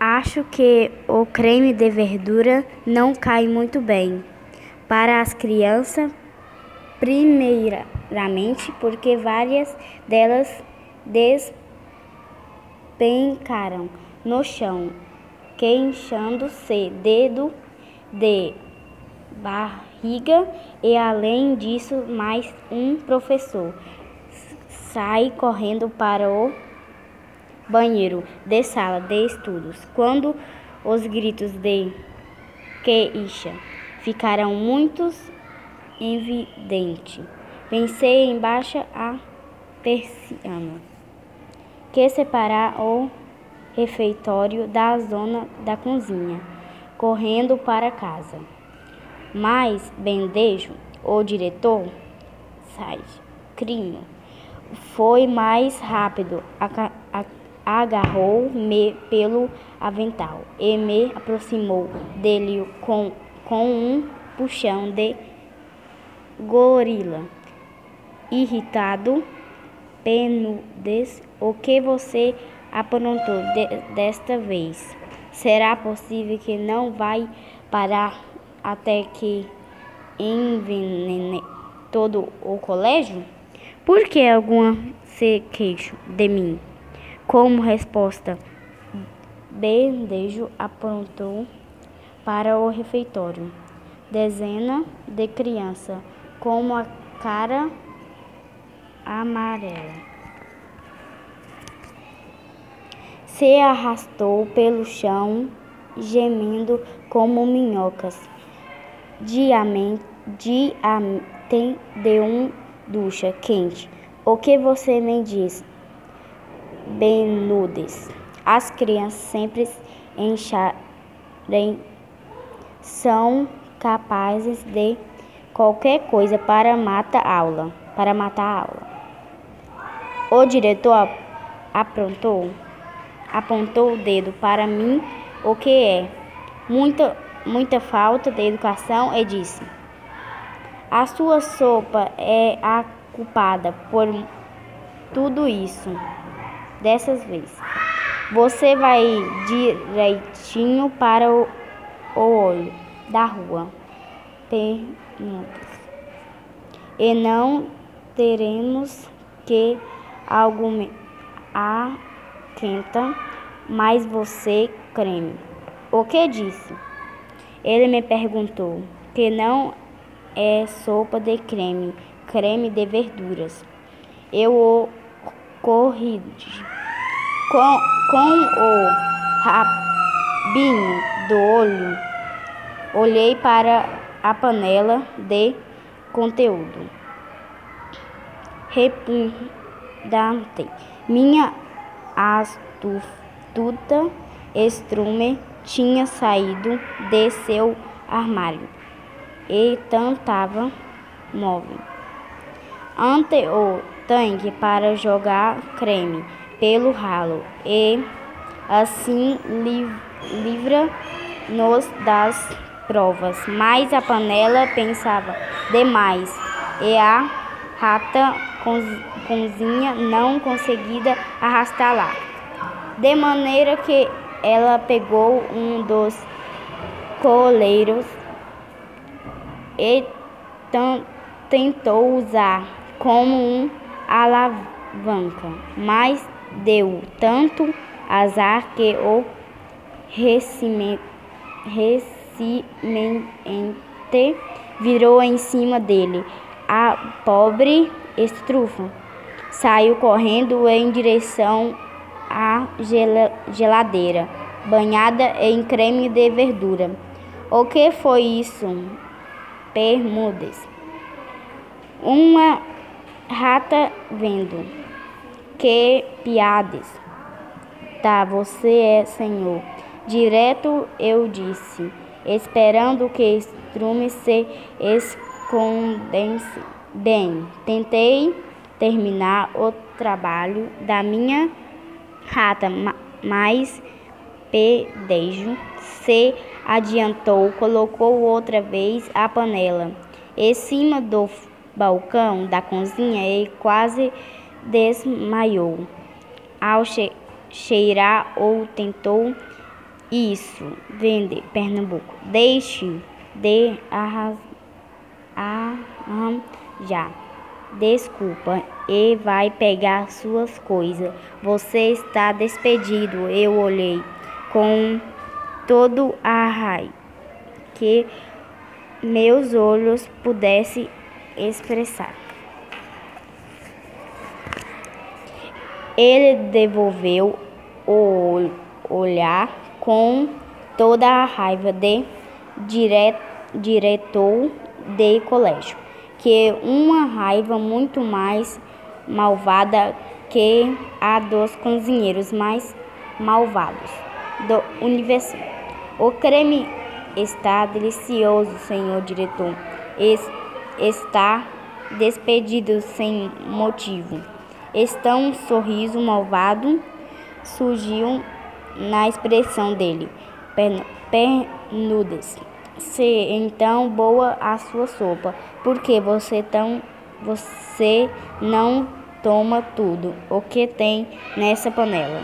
Acho que o creme de verdura não cai muito bem. Para as crianças, primeiramente porque várias delas despencaram no chão, queixando-se dedo de barriga e além disso mais um professor. Sai correndo para o banheiro de sala de estudos quando os gritos de queixa ficaram muito evidentes. Pensei em baixar a persiana que separa o refeitório da zona da cozinha, correndo para casa. Mas Bendejo, o diretor, sai, crime, foi mais rápido, agarrou-me pelo avental e me aproximou dele com, com um puxão de gorila. Irritado, Penudes, o que você aprontou de, desta vez? Será possível que não vai parar até que envenene todo o colégio? Por que alguma se queixa de mim? Como resposta, Bendejo apontou para o refeitório. Dezena de crianças com a cara amarela. Se arrastou pelo chão, gemendo como minhocas. Diamente de um ducha quente. O que você me diz? Benudes. As crianças sempre encharem, são capazes de qualquer coisa para matar aula, para matar aula. O diretor aprontou, apontou o dedo para mim, o que é muita muita falta de educação e disse: A sua sopa é a culpada por tudo isso dessas vezes. Você vai direitinho para o, o olho da rua. Perguntas. E não teremos que alguma quenta, mas você creme. O que disse? Ele me perguntou que não é sopa de creme, creme de verduras. Eu o corrigi. Com, com o rabinho do olho, olhei para a panela de conteúdo. Repugnante. Minha astuta estrume tinha saído de seu armário e tentava móvel ante o tanque para jogar creme pelo ralo e assim livra-nos das provas. Mas a panela pensava demais e a rata cozinha não conseguia arrastar lá. De maneira que ela pegou um dos coleiros e tentou usar como um alavanca, mas deu tanto azar que o recipiente virou em cima dele. A pobre estrufa saiu correndo em direção à geladeira, banhada em creme de verdura. O que foi isso? Bermudes. Uma rata vendo. Que piadas. Tá, você é senhor. Direto eu disse, esperando que Strume se escondesse. Bem, tentei terminar o trabalho da minha rata, mas Pedejo se adiantou, colocou outra vez a panela em cima do balcão da cozinha e quase desmaiou. Ao che cheirar ou tentou Isso, vende Pernambuco. Deixe de arrasar. já. Desculpa, e vai pegar suas coisas. Você está despedido. Eu olhei com todo a raiva que meus olhos pudessem expressar. Ele devolveu o olhar com toda a raiva de dire, diretor de colégio, que uma raiva muito mais malvada que a dos cozinheiros mais malvados do universo. O creme está delicioso, senhor diretor. Es, está despedido sem motivo. Está um sorriso malvado surgiu na expressão dele. Pernudas. Se então boa a sua sopa, porque você tão você não toma tudo o que tem nessa panela.